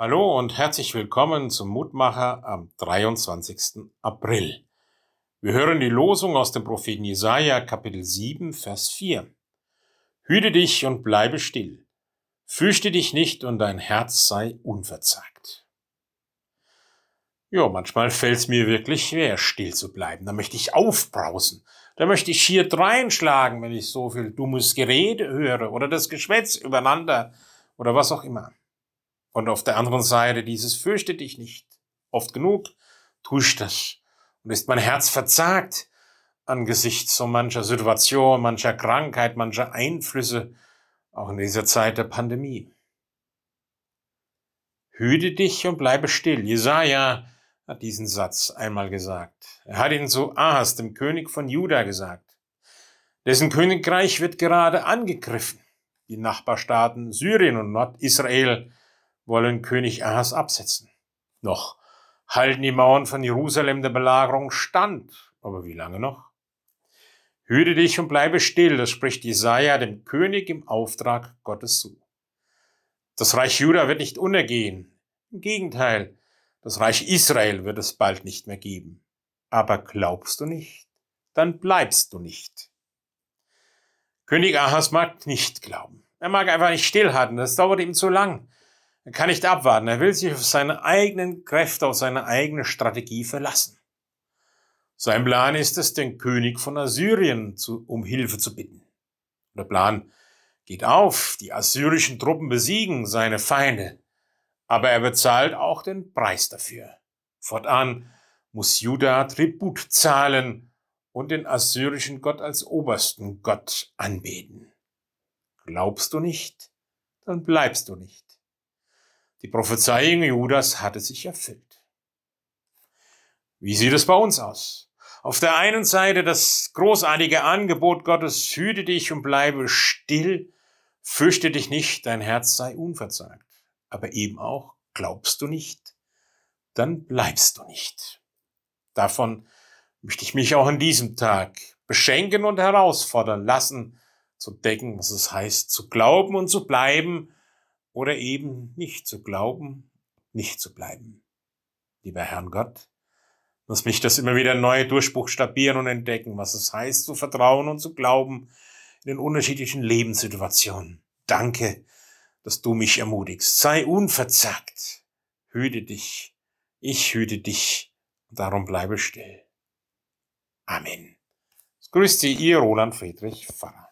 Hallo und herzlich willkommen zum Mutmacher am 23. April. Wir hören die Losung aus dem Propheten Jesaja, Kapitel 7, Vers 4. Hüte dich und bleibe still. Fürchte dich nicht und dein Herz sei unverzagt. Ja, manchmal fällt es mir wirklich schwer, still zu bleiben. Da möchte ich aufbrausen. Da möchte ich hier dreinschlagen, wenn ich so viel dummes Gerede höre oder das Geschwätz übereinander oder was auch immer. Und auf der anderen Seite dieses fürchte dich nicht. Oft genug tue ich das. Und ist mein Herz verzagt angesichts so mancher Situation, mancher Krankheit, mancher Einflüsse, auch in dieser Zeit der Pandemie. Hüte dich und bleibe still. Jesaja hat diesen Satz einmal gesagt. Er hat ihn zu Ahas, dem König von Juda, gesagt. Dessen Königreich wird gerade angegriffen. Die Nachbarstaaten Syrien und Nordisrael wollen König Ahas absetzen. Noch halten die Mauern von Jerusalem der Belagerung stand. Aber wie lange noch? Hüte dich und bleibe still, das spricht Jesaja dem König im Auftrag Gottes zu. Das Reich Juda wird nicht untergehen. Im Gegenteil, das Reich Israel wird es bald nicht mehr geben. Aber glaubst du nicht, dann bleibst du nicht. König Ahas mag nicht glauben. Er mag einfach nicht stillhalten, das dauert ihm zu lang. Er kann nicht abwarten. Er will sich auf seine eigenen Kräfte, auf seine eigene Strategie verlassen. Sein Plan ist es, den König von Assyrien zu, um Hilfe zu bitten. Der Plan geht auf. Die assyrischen Truppen besiegen seine Feinde. Aber er bezahlt auch den Preis dafür. Fortan muss Juda Tribut zahlen und den assyrischen Gott als obersten Gott anbeten. Glaubst du nicht, dann bleibst du nicht. Die Prophezeiung Judas hatte sich erfüllt. Wie sieht es bei uns aus? Auf der einen Seite das großartige Angebot Gottes, hüte dich und bleibe still, fürchte dich nicht, dein Herz sei unverzagt. Aber eben auch, glaubst du nicht, dann bleibst du nicht. Davon möchte ich mich auch an diesem Tag beschenken und herausfordern lassen, zu decken, was es heißt, zu glauben und zu bleiben, oder eben nicht zu glauben, nicht zu bleiben. Lieber Herrn Gott, lass mich das immer wieder neu durchbuchstabieren und entdecken, was es heißt, zu vertrauen und zu glauben in den unterschiedlichen Lebenssituationen. Danke, dass du mich ermutigst. Sei unverzagt. Hüte dich. Ich hüte dich. Und darum bleibe still. Amen. Grüß Sie, Ihr Roland Friedrich Pfarrer.